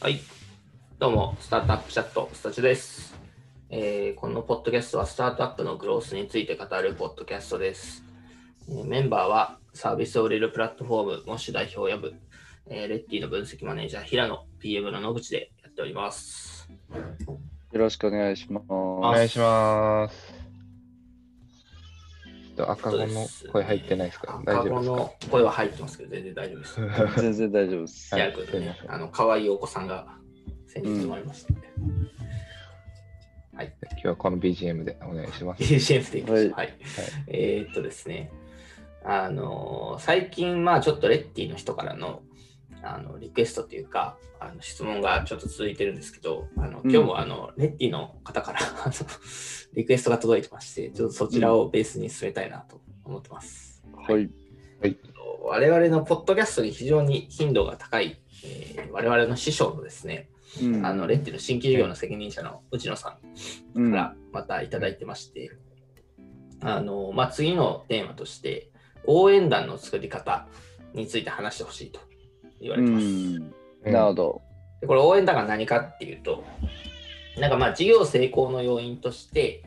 はい。どうも、スタートアップチャット、スタチです、えーこのポッドキャストはスタートアップのグロースについて語るポッドキャストです。えーメンバーはサービスを売れるプラットフォーム、モッシュ代表やぶ、えーレッティの分析マネージャー、平野、PM の野口でやっております。よろしくお願いします。お願いします。と赤子の声入ってないですか？大丈夫ですか？赤子の声は入ってますけど、全然大丈夫です。全然大丈夫です。はいねすいあの、可愛いお子さんが先日生まれましたので。はい。今日はこの BGM でお願いします。BGM でいきましょう。はいはい。えーっとですね、あのー最近、まあちょっとレッティの人からのあのリクエストというか、あの質問がちょっと続いてるんですけど、あのうん。今日もあの、レッティの方から リクエストが届いてまして、ちょっとそちらをベースに進めたいなと思ってます。はい。我々のポッドキャストに非常に頻度が高い、えー我々の師匠のですね、うん。あのレッティの新規事業の責任者の内野さんうん。からまたいただいてまして、あのまあ、次のテーマとして応援団の作り方について話してほしいと言われてます。うんなるほど。でこれ応援団が何かっていうとなんかまあ事業成功の要因として、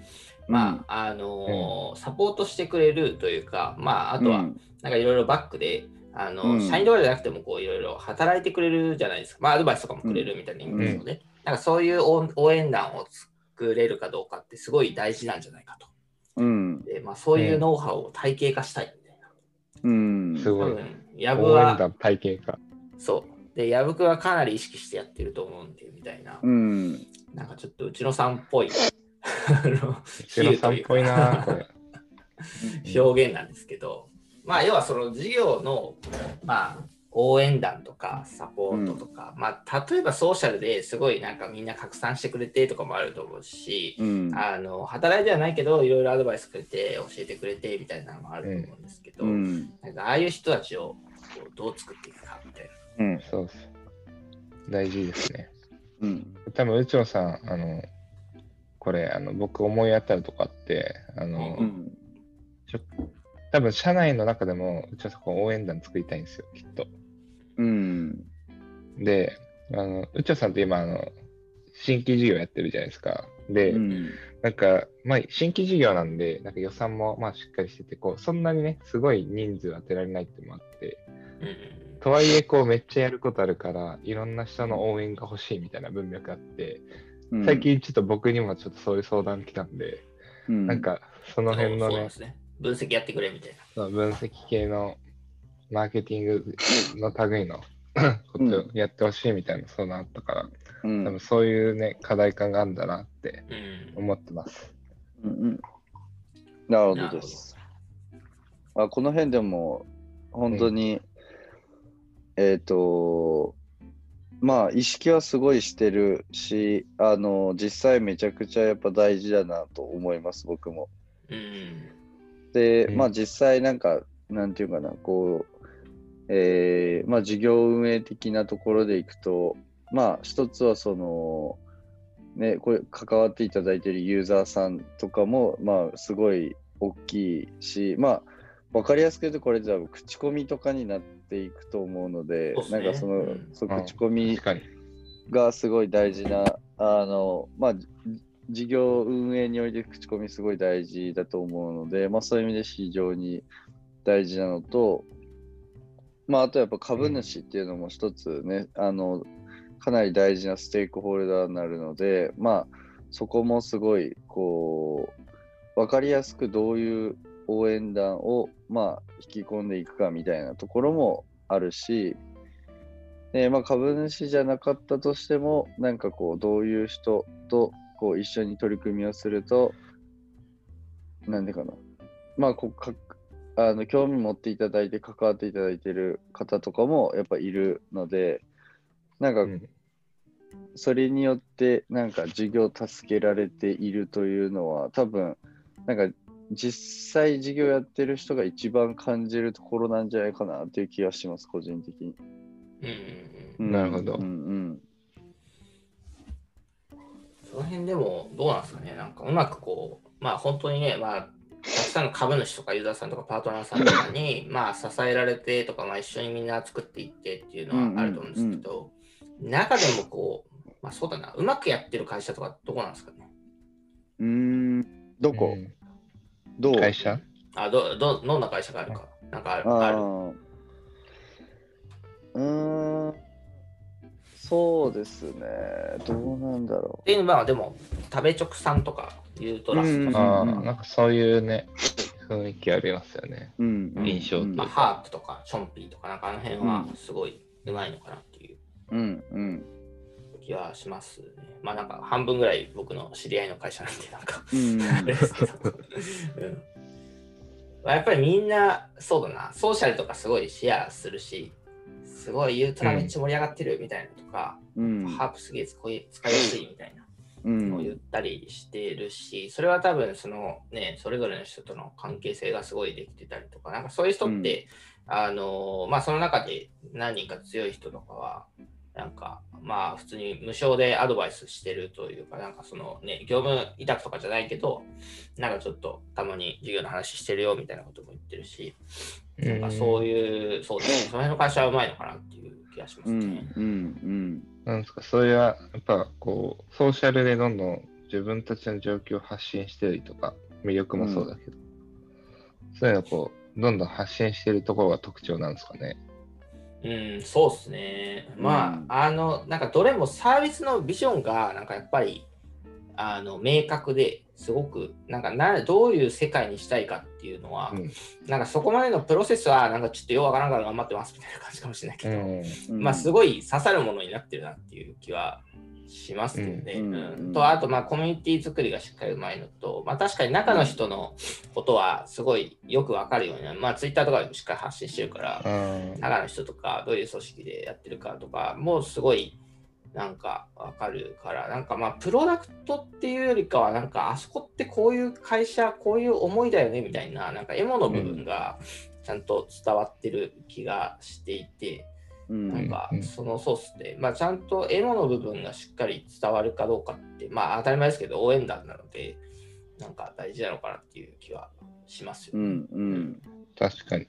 まああのサポートしてくれるというか、まあ、あとはうんなんかいろいろバックで、あのうん社員とかじゃなくてもこういろいろ働いてくれるじゃないですか。まあアドバイスとかもくれるみたいな意味ですよね。なんかそういう応応援団を作れるかどうかってすごい大事なんじゃないかと。うん。でまあ、そういうノウハウを体系化したいみたいな。うん。すごい。多分、ヤブ応援は、団体系化。そう。で、ヤブくはかなり意識してやってると思うんで、みたいな。うん。なんかちょっとうちのさんっぽいあの後ろさんっぽいな、これ。表現なんですけど、まあ要はその事業の、まあ、応援団とかサポートとか、まあ例えばソーシャルですごいなんかみんな拡散してくれてとかもあると思うし、うん。あの働いてはないけどいろいろアドバイスくれて教えてくれてみたいなのもあると思うんですけど、うん。なんかああいう人たちをどう作っていくかみたいな。うん。そうです。大事ですね。うん。多分、内野さん、あの、これ、あの僕思い当たるとこあって、あの、うん。ちょ多分社内の中でも、内野さんこう応援団作りたいんですよ、きっと。うん。で、あの、内野さんって今、あの、新規事業やってるじゃないですか。で、うん。なんか、まあ、新規事業なんで、なんか予算もまあしっかりしてて、こう、そんなにね、すごい人数当てられないっていうのもあって、うんうんとはいえ、こう、めっちゃやることあるから、いろんな人の応援が欲しいみたいな文脈あって、うん最、近ちょっと僕にもちょっとそういう相談来たんで、うん、なん、か、その辺のねね。分析やってくれみたいな。分析系のマーケティングの類の ことをやってほしいみたいな相談あったから、うん。多分そういうね、課題感があるんだなってうん。思ってます。うんうん。なるほどです。あこの辺でも、本当に、えっ、と、まあ、意識はすごいしてるし、あの、実際めちゃくちゃやっぱ大事だなと思います、僕も。うん。で、うんまあ実際なんか、なんていうかな、こう、えーまあ事業運営的なところでいくと、まあ一つはその、ね、これ関わっていただいているユーザーさんとかも、まあすごい大きいし、まあわかりやすく言うとこれじゃあ口コミとかになっていくと思うので、ね。なんかその、うん。そううん口コミ。がすごい大事な、あの、まあ、じ事業運営において口コミすごい大事だと思うので、まあそういう意味で非常に大事なのと、まああとやっぱ株主っていうのも一つね、あの、かなり大事なステークホルダーになるので、まあそこもすごい、こう、わかりやすくどういう応援団を、まあ、引き込んでいくかみたいなところもあるし、でまあ、株主じゃなかったとしても、なんかこう、どういう人とこう一緒に取り組みをすると、なんでかな。まあこうか、あの興味持っていただいて、関わっていただいている方とかもやっぱいるので、なんかうんそれによって、なんか事業を助けられているというのは、多分なんか実際事業やってる人が一番感じるところなんじゃないかなという気がします、個人的に。うんうんうん。うん。なるほど。うんうん。その辺でもどうなんですかね、なんかうまくこう、まあ本当にね、まあ、たくさんの株主とかユーザーさんとかパートナーさんとかに、まあ支えられてとか、まあ一緒にみんな作っていってっていうのはあると思うんですけど、中でもこう、まあそうだな、うまくやってる会社とかどこなんですかね。うーん、どこ、うんどう？会社？あどど、どんな会社があるか。なんかある。ああるーうーん、そうですね。どうなんだろっていうのは、でも、食べ直さんとか、ユートラスなんかそういうね、雰囲気ありますよね。う。うん、うん印象とうんまあ、ハープとか、チョンピーとか、なんかあの辺はうんすごいうまいのかなっていううん、うん。気はしますね。まあなんか半分ぐらい僕の知り合いの会社なんで、なんか、うんあれですけど。うん。まあやっぱりみんな、そうだな、ソーシャルとかすごいシェアするし、すごいユートラめっちゃ盛り上がってるみたいなとか、うん、ハープすげえ使い使いやすいみたいなうのを言ん、ったりしてるし、それは多分そのね、それぞれの人との関係性がすごいできてたりとか、なんかそういう人って、あのまあその中で何人か強い人とかは、なんかまあ普通に無償でアドバイスしてるというか、なんかそのね、業務委託とかじゃないけど、なんかちょっとたまに授業の話してるよみたいなことも言ってるし、なんかそういう、そうですね、その辺の会社はうまいのかなっていう気がしますうん、ね。うん、なんですか、それは、やっぱこう、ソーシャルでどんどん自分たちの状況を発信してるとか、魅力もそうだけど、そういうのをこう、どんどん発信してるところが特徴なんですかね。うん、そうですね。まあ、うんあの、なんかどれもサービスのビジョンが、なんかやっぱり、あの、明確ですごく、なんかな、どういう世界にしたいかっていうのは、うん。なんかそこまでのプロセスは、なんかちょっとよくわからんから頑張ってますみたいな感じかもしれないけど、うん。うん。まあ、すごい刺さるものになってるなっていう気はしますけどね。うん。と、あと、まあ、コミュニティ作りがしっかりうまいのと、まあ、確かに中の人のことはすごいよくわかるようにな、まあ、ツイッターとかでもしっかり発信してるから、うん。中の人とか、どういう組織でやってるかとか、もうすごい、なんかわかるから、なんかまあ、プロダクトっていうよりかは、なんかあそこってこういう会社、こういう思いだよねみたいな、なんかエモの部分がちゃんと伝わってる気がしていて、うん、なんかうんそのソースで、まあ、ちゃんとエモの部分がしっかり伝わるかどうかって、まあ当たり前ですけど、応援団なので、なんか大事なのかなっていう気はしますよね。うん、うん。確かに。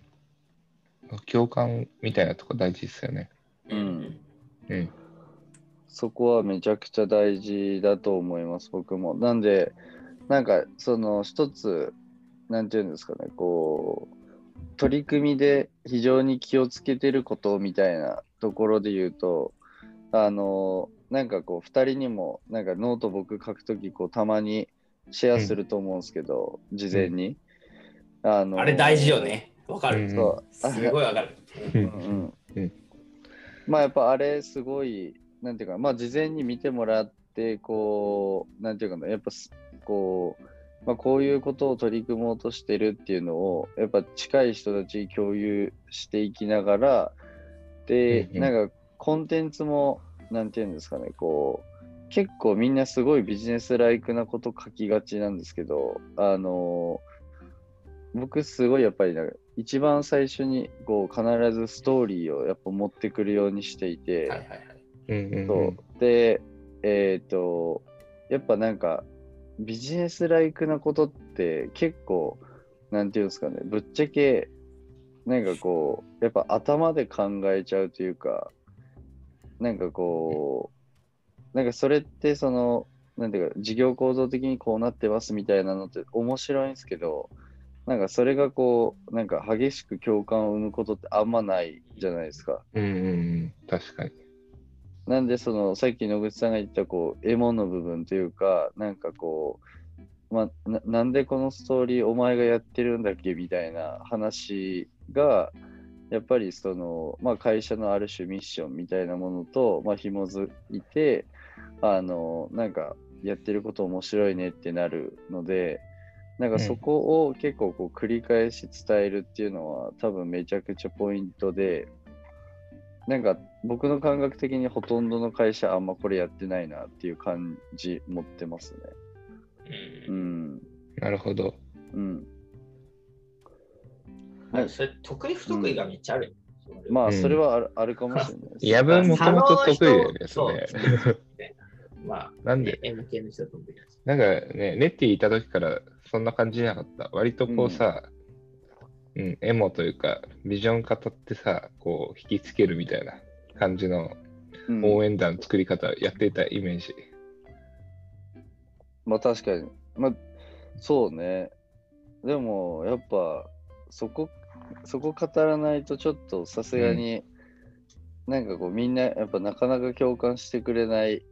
共感みたいなとこ大事ですよね。うんうん。そこはめちゃくちゃ大事だと思います、僕も。なんで、なんか、その一つ、なんていうんですかね、こう、取り組みで非常に気をつけてることみたいなところで言うと、あの、なんかこう、二人にも、なんかノート僕書くとき、こう、たまにシェアすると思うんですけど、事前に。あのあれ大事よ。ね。わかる。うんそう。すごいわかる。ううんんうんまあやっぱあれすごい、なんていうか、まあ事前に見てもらって、こう、なんていうかな、やっぱすこう、まあこういうことを取り組もうとしてるっていうのを、やっぱ近い人たちに共有していきながら、で、なんかコンテンツも、なんていうんですかね、こう、結構みんなすごいビジネスライクなこと書きがちなんですけど、あの僕すごいやっぱりなんか一番最初にこう必ずストーリーをやっぱ持ってくるようにしていて、はいはいはい。うんうんそうでえっ、とやっぱなんかビジネスライクなことって結構なんていうんですかねぶっちゃけなんかこうやっぱ頭で考えちゃうというかなんかこうなんかそれってそのなんていうか事業構造的にこうなってますみたいなのって面白いんですけどなんかそれがこうなんか激しく共感を生むことってあんまないじゃないですか。うんうんうん。確かに。なんでそのさっき野口さんが言ったこうエモの部分というかなんかこう、まあ、なんでこのストーリーお前がやってるんだっけみたいな話がやっぱりその、まあ、会社のある種ミッションみたいなものと、まあ、紐づいてあのなんかやってること面白いねってなるのでなんかそこを結構こう繰り返し伝えるっていうのは多分めちゃくちゃポイントでなんか僕の感覚的にほとんどの会社あんまこれやってないなっていう感じ持ってますね。ううんん。なるほど。うん。あそれ得意不得意がめっちゃある。まあ、うんそれはある,、あるかもしれないです。やぶもともと得意だよね。まあ、なんで？M 系の人は得意です。なんかね、ネッティいた時からそんな感じじゃなかった。割とこうさ、うん、エモというか、ビジョン語ってさ、こう、引きつけるみたいな感じのうん応援団作り方やっていたイメージ。まあ確かに。まあ、そうね。でも、やっぱ、そこ、そこ語らないとちょっとさすがに、なんかこうみんなやっぱなかなか共感してくれない。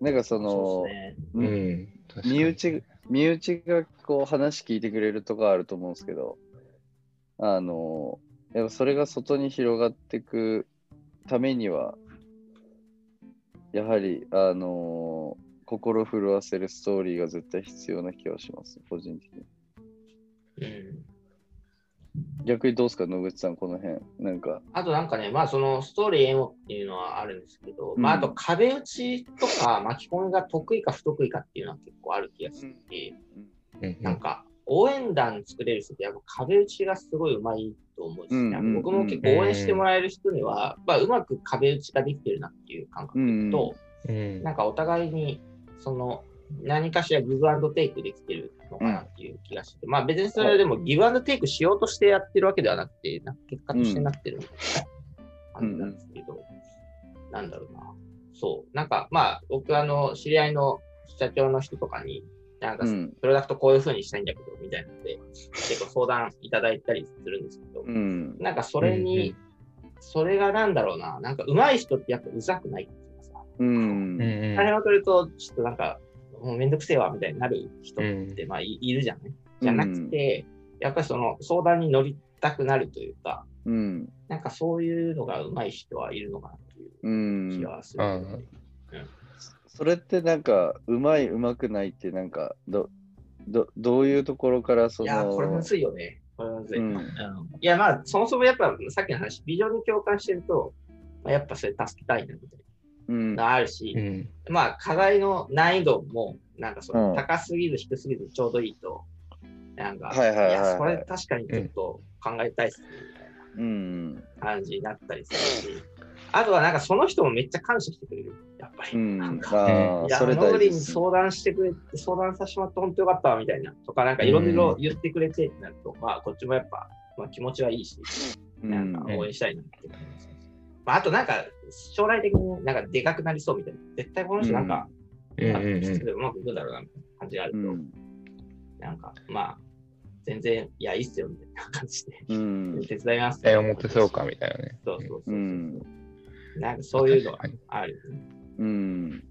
なんかそのね。ううん身内、身内がこう話聞いてくれるとこあると思うんですけど、あの、やっぱそれが外に広がっていくためには、やはり、あの心震わせるストーリーが絶対必要な気はします、個人的に。うん。逆にどうですか、野口さん、この辺。なんか、あとなんかね、まあそのストーリーエモっていうのはあるんですけど、うん。まああと壁打ちとか巻き込みが得意か不得意かっていうのは結構ある気がしてて、うん。なんか応援団作れる人ってやっぱ壁打ちがすごい上手いと思うし、うん僕も結構応援してもらえる人には、まあうまく壁打ちができてるなっていう感覚と、うんなんかお互いにその何かしらギブアンドテイクできてるのかなっていう気がして、まあ別にそれでもギブアンドテイクしようとしてやってるわけではなくて、な結果としてなってるみたいな感じなんですけど、なんだろうな。そう。なんかまあ僕あの知り合いの社長の人とかに、なんかうん。プロダクトこういう風にしたいんだけど、みたいなので、結構相談いただいたりするんですけど、うん。なんかそれに、それがなんだろうな、なんか上手い人ってやっぱうざくないっていうかさ、うん。うんうん金を取ると、ちょっとなんか、もうめんどくせえわみたいになる人って、まあいいるじゃんね。じゃなくて、やっぱりその相談に乗りたくなるというか、うん。なんかそういうのが上手い人はいるのかなといううん。気はする、うんそれってなんか、うまい、うまくないって、なんか、ど、ど、どういうところからそいや、の、これむずいよね。これむずい。うん。うん。いや、まあ、そもそもやっぱさっきの話、ビジョンに共感してると、まあ、やっぱそれ助けたいなみたいうん。なのあるし、うん。まあ、課題の難易度も、なんかその、うん。高すぎず低すぎずちょうどいいと、なんか、はいはいはいはい。や、それ確かにちょっと考えたいっすね、みたいうん。な感じになったりするし、あとはなんかその人もめっちゃ感謝してくれる、やっぱり。うん。なんかいや、それノーリンに。相談してくれて、相談させてもらって本当よかったわ、みたいな。とか、なんかいろいろ言ってくれてってなると、まあ、こっちもやっぱ、まあ、気持ちはいいし、なんか応援したいなって感じです。まあ、あとなんか、将来的になんかでかくなりそうみたいな。絶対この人なんか、まあうんうんうんうまくいくんだろうな、みたいな感じがあると、うん。なんか、まあ、全然、いや、いいっすよ、みたいな感じで、うん。手伝います。期待を持てそうかみたいなね。そうそうそうそう。うん。なんかそういうのはあるよね。うん。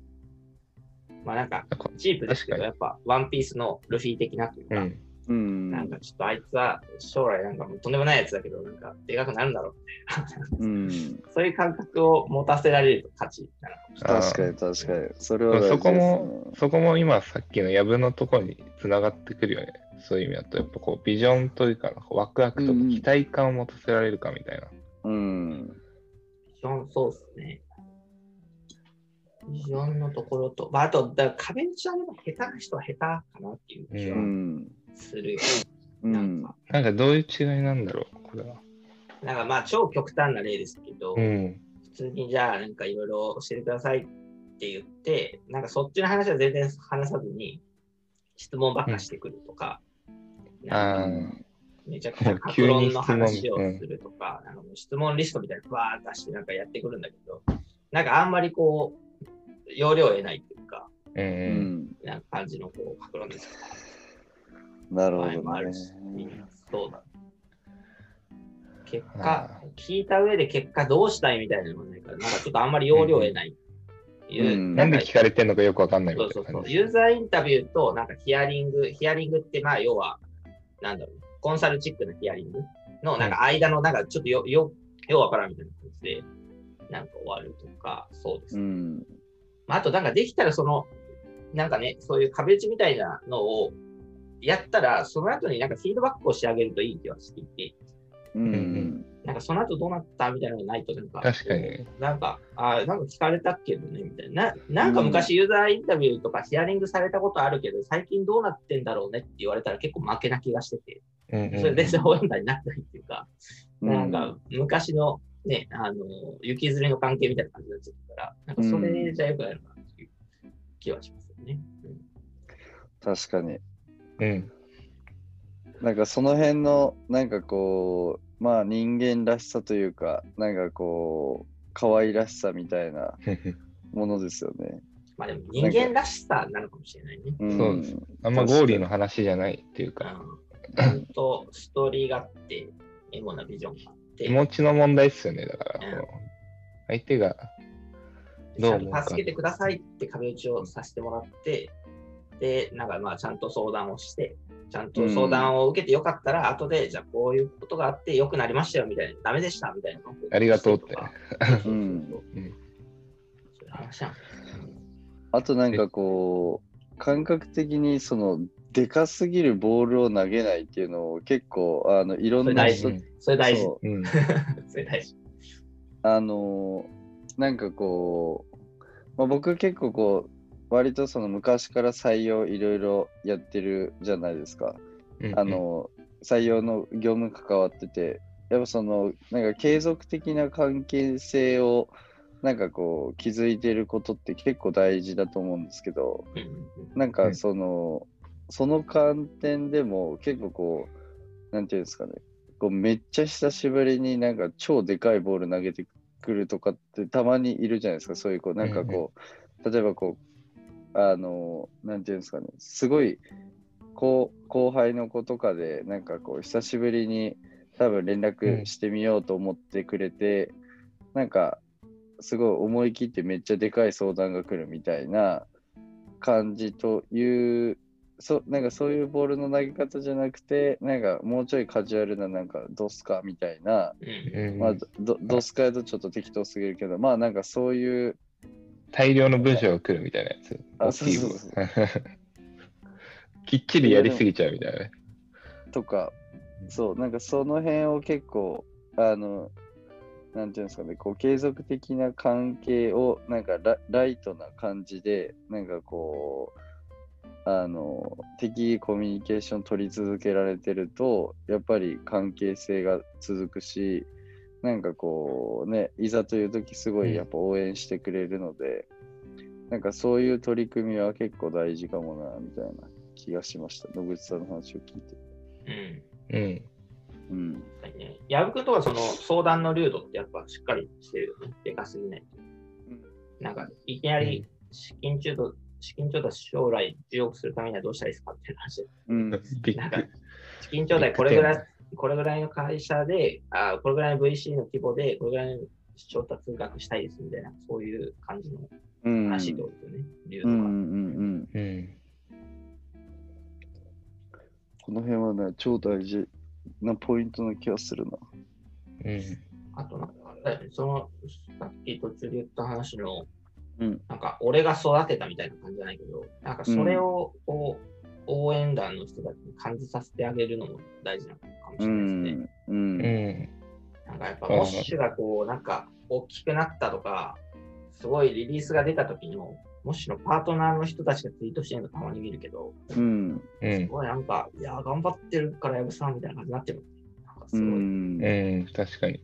まあなんか、チープですけど、やっぱ、ワンピースのルフィ的なというか、うん。うん。なんかちょっとあいつは将来なんかもうとんでもないやつだけど、なんかでかくなるんだろうみたいな。うん。そういう感覚を持たせられると勝ちなのかもしれない。確かに確かに。それは大事です、ね。そこも、そこも今さっきのヤブのところにつながってくるよね。そういう意味だと、やっぱこうビジョンというか、ワクワクとかうんうん期待感を持たせられるかみたいな。うん。ビジョン、そうですね。ビジョンのところと、まあ、あと、だ壁打ちはでも下手な人は下手かなっていう気うはん。するよ。うん。なんか、なんかどういう違いなんだろう、これは。なんかまあ超極端な例ですけど、うん。普通にじゃあなんかいろいろ教えてくださいって言って、なんかそっちの話は全然話さずに質問ばっかしてくるとか、なんかあめちゃくちゃ格急に論の質問話をするとか、なんかもう質問リストみたいなのバー出してなんかやってくるんだけど、なんかあんまりこう、要領を得ないというか、あ。うん。な感じのこう格論ですなるほどねるし、。みんなそうだ。結あ果、聞いた上で結果どうしたいみたいなのがないから、なんかちょっとあんまり要領を得ない。いううんなんで聞かれてんのかよくわかんないみそうそうそう。ユーザーインタビューと、なんかヒアリング、ヒアリングって、まあ、要は、なんだろう、コンサルチックなヒアリングの、なんか間の、なんかちょっとよ、よ、ようわからんみたいな感じで、なんか終わるとか、そうですね。うん。まあ、あと、なんかできたら、その、なんかね、そういう壁打ちみたいなのをやったら、その後になんかフィードバックをしてあげるといい気はしていて、うん。なんかその後どうなったみたいなのがないと、なんか、確かにね。なんか、あなんか聞かれたけどね、みたいな。ななんか昔ユーザーインタビューとかヒアリングされたことあるけど、最近どうなってんだろうねって言われたら結構負けな気がしてて、うんうんそれ全然応援団になってないっていうか、うんなんか昔のね、あの、雪吊りの関係みたいな感じになっちゃったから、なんかそれじゃよくないのかなっていう気はしますよね。うん確かに。うん。なんかその辺の、なんかこう、まあ人間らしさというか、なんかこ可愛らしさみたいな ものですよね。まあでも人間らしさなのかもしれないね。うんそうですあんまゴーリーの話じゃないっていうか、うん。ちゃんとストーリーがあって、エモなビジョンがあって、気持ちの問題ですよね。だから、相手がどう思うか。助けてくださいって壁打ちをさせてもらって、で、なんかまあちゃんと相談をして、ちゃんと相談を受けてよかったら、後で、じゃあこういうことがあって良くなりましたよみたいな、ダメでしたみたいな。ありがとうって。あとなんかこう、感覚的にその、でかすぎるボールを投げないっていうのを結構、あの、いろんな人うんそれ大事。そううん それ大事。あのーなんかこう、まあ、僕結構こう、割とその昔から採用いろいろやってるじゃないですか。うんあの、採用の業務関わってて、やっぱその、なんか継続的な関係性を、なんかこう、築いてることって結構大事だと思うんですけど、うんうんなんかうんその、その観点でも結構こう、なんていうんですかね、こうめっちゃ久しぶりになんか超でかいボール投げてくるとかってたまにいるじゃないですか、そういうこう、なんかこう、例えばこう、あの、なんていうんですかね、すごい後後輩の子とかで、なんかこう、久しぶりに多分連絡してみようと思ってくれて、なんか、すごい思い切ってめっちゃでかい相談が来るみたいな感じという、そなんかそういうボールの投げ方じゃなくて、なんかもうちょいカジュアルな、なんかドスカみたいな、うんうんまあ、ドドスカやとちょっと適当すぎるけど、まあなんかそういう、大量の文章が来るみたいなやつ。あそう文そうそう きっちりやりすぎちゃうみたいなね。とか、そう、なんかその辺を結構、あの、なんていうんですかね、こう継続的な関係を、なんかラライトな感じで、なんかこう、あの、適宜コミュニケーション取り続けられてると、やっぱり関係性が続くし、なんかこうね、いざという時すごいやっぱ応援してくれるので、なんかそういう取り組みは結構大事かもな、みたいな気がしました。野口さんの話を聞いて。うんうん。うん。確かにね。矢部君とかその相談の流度ってやっぱしっかりしてるよね。でかすぎない。なんか、いきなり資金中途、資金調達将来10億するためにはどうしたらいいですかっていう話。うん。ビ なんか。資金調達これぐらい、これぐらいの会社で、あこれぐらいの VC の規模で、これぐらいの調達額したいですみたいな、そういう感じのうん。話ってことですよね。流度が。うんうんうんうん。うん。この辺はね、超大事なポイントな気がするな。うん。あとなんか、その、さっき途中で言った話の、うんなんか、俺が育てたみたいな感じじゃないけど、なんか、それを、こう、応援団の人たちに感じさせてあげるのも大事なのかもしうれないですね。ん。うん。うん。なんかやっぱ、うんモッシュがこう、なんか、大きくなったとか、すごいリリースが出た時の、モッシュのパートナーの人たちがツイートしてるのたまに見るけど、うん。うん。すごいなんか、いや、頑張ってるからやぶさんみたいな感じになってる。なんかすごい。うん。うん。確かに。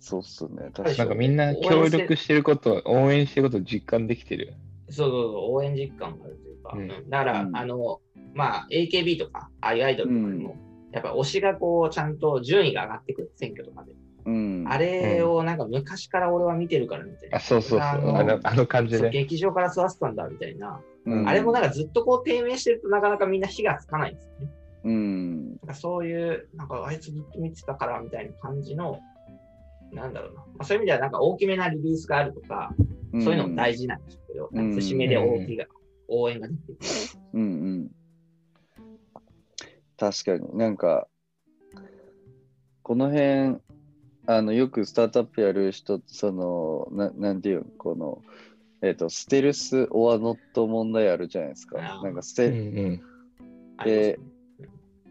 そうっすね。確はいかに。なんかみんな協力してること、応援してることを実感できてる。そうそうそう、応援実感があるというか、うんうんだから、うんあの、まあ、AKB とか、ああいうアイドルとかでも、やっぱ推しがこう、ちゃんと順位が上がってくる、選挙とかで。うん。あれをなんか昔から俺は見てるからみたいな。あ、そうそうそう。ああののあの感じで。そう劇場から育てたんだみたいな。うんあれもなんかずっとこう低迷してるとなかなかみんな火がつかないんですよね。うん。なんかそういう、なんかあいつずっと見てたからみたいな感じの、なんだろうな。まあ、そういう意味ではなんか大きめなリリースがあるとか、そういうのも大事なんですけど、うんなんか節目で大きいが、応援が出てくる。うんうん。確かになんか、この辺、あの、よくスタートアップやる人その、ななんていうの、この、えっ、と、ステルス・オア・ノット問題あるじゃないですか。なんかスうんテ、うん。ありますね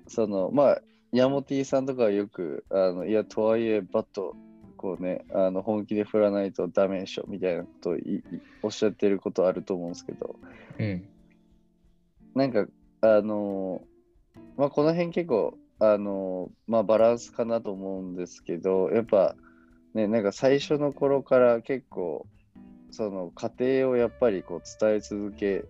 その、まあ、ヤモティさんとかはよく、あのいや、とはいえ、バット、こうね、あの本気で振らないとダメでしょみたいなことをおっしゃってることあると思うんですけど、うん。なんか、あのーまあ、この辺結構、あのーまあ、バランスかなと思うんですけど、やっぱ、ね、なんか最初の頃から結構、その過程をやっぱりこう伝え続け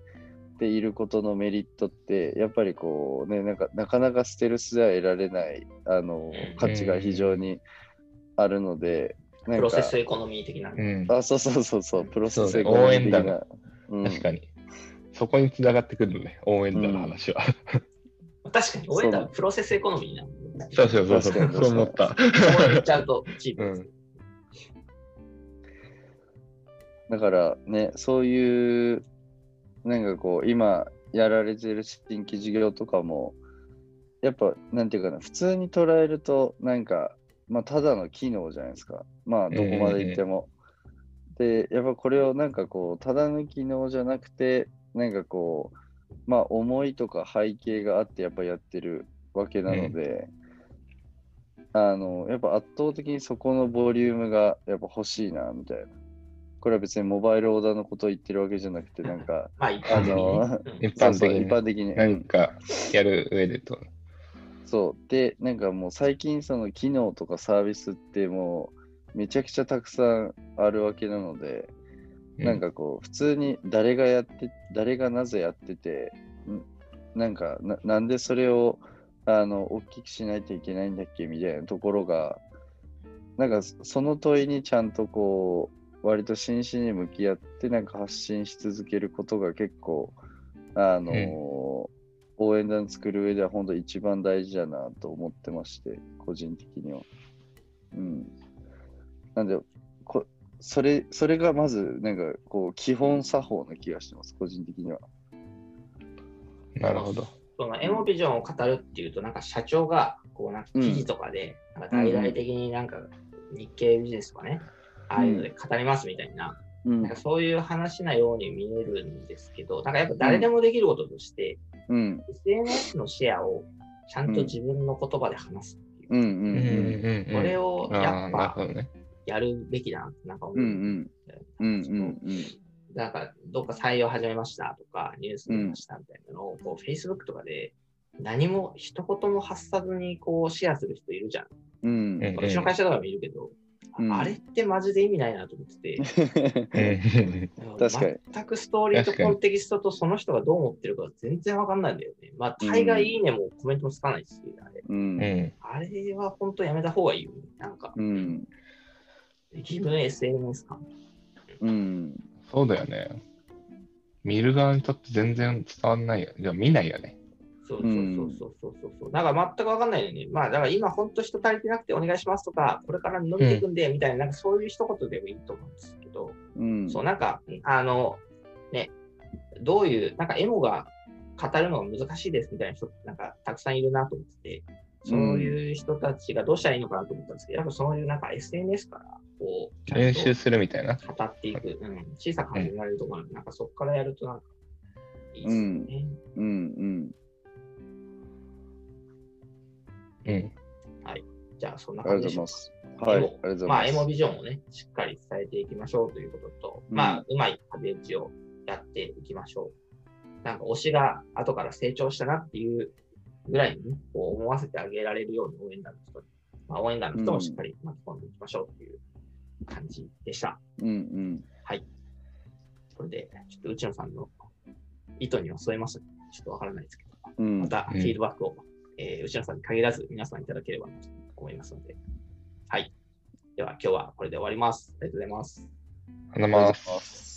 ていることのメリットって、やっぱりこうね、なんかなかなかステルスでは得られない、あのー価値が非常にあるので、なんかプロセスエコノミー的な。うん。あ、そうそうそうそう、プロセスそうねエコノミー的応援団な。うん確かに。そこに繋がってくるのね、応援団の話は。確かに、応援団プロセスエコノミーなの。そうそうそうそう。そう思った。そう言っちゃうとチープです。だからね、そういう、なんかこう、今やられてる新規事業とかも、やっぱ、なんていうかな、普通に捉えると、なんか、まあ、ただの機能じゃないですか。まあ、どこまで行っても。で、やっぱこれをなんかこう、ただの機能じゃなくて、なんかこう、まあ、思いとか背景があって、やっぱやってるわけなので、あの、やっぱ圧倒的にそこのボリュームがやっぱ欲しいな、みたいな。これは別にモバイルオーダーのことを言ってるわけじゃなくて、なんか、まあ、一般的に 一般的に一般的に。何かやる上でと。そう。で、なんかもう最近その機能とかサービスってもうめちゃくちゃたくさんあるわけなので、なんかこう普通に誰がやって、誰がなぜやってて、んなんかななんでそれをあの大きくしないといけないんだっけみたいなところが、なんかその問いにちゃんとこう、割と真摯に向き合ってなんか発信し続けることが結構、あのー応援団作る上では本当一番大事だなと思ってまして、個人的には。うん。なんで、こそれそれがまず、なんかこう、基本作法な気がしてます、個人的には。なるほど。そのエモビジョンを語るっていうと、なんか社長が、こうなんか記事とかで、なんか大々的になんか日経ビジネスとかね、ああいうので語りますみたいな、うんなんかそういう話なように見えるんですけど、なんかやっぱ誰でもできることとして、うん。SNS のシェアをちゃんと自分の言葉で話すっていう、うん。う。うんんこれをやっぱ。やるべきだなってなんか思うん。ううんん。うん。うん。なんか、どっか採用始めましたとか、ニュース見ましたみたいなのを、こう、Facebook とかで、何も、一言も発さずに、こう、シェアする人いるじゃん。うん。うんうちの会社とかもいるけど、うんあれってマジで意味ないなと思ってて、う ん確かに全くストーリーとコンテキストとその人がどう思ってるか全然わかんないんだよね。まあ、大概いいねもコメントもつかないし、あれ。うん。うん。あれは本当やめた方がいいよね。なんか、うん。自分 SNS 感。うん。そうだよね。見る側にとって全然伝わんないよ。じゃあ見ないよね。そうそうそうそうそうそうそう。だから全くわかんないよね。まあ、だから今本当人足りてなくてお願いしますとか、これから伸びていくんで、みたいな、なんかそういう一言でもいいと思うんですけど、うん。そう、なんか、あの、ね、どういう、なんかエモが語るのが難しいですみたいな人、なんかたくさんいるなと思ってて、そういう人たちがどうしたらいいのかなと思ったんですけど、やっぱそういうなんか SNS から、こう、練習するみたいな。語っていく、うん、小さく始められるところ、なんかそこからやるとなんか、いいですよね。うん。うん。うん。じゃあ、そんなありがとう感じでしょうか。ございます。はい。ありがとうございます。まあ、エモビジョンをね、しっかり伝えていきましょうということと、うんまあ、うまい壁打ちをやっていきましょう。なんか、推しが後から成長したなっていうぐらいにね、こう思わせてあげられるように応援団の人に、まあ、応援団の人もしっかり巻き込んでいきましょうという感じでした。うんうん。これで、ちょっと内野さんの意図には添えますちょっとわからないですけど、うんまたフィードバックを、えー内野さんに限らず皆さんいただければと思いますので。はい。では、今日はこれで終わります。ありがとうございます。ありがとうござい。ます。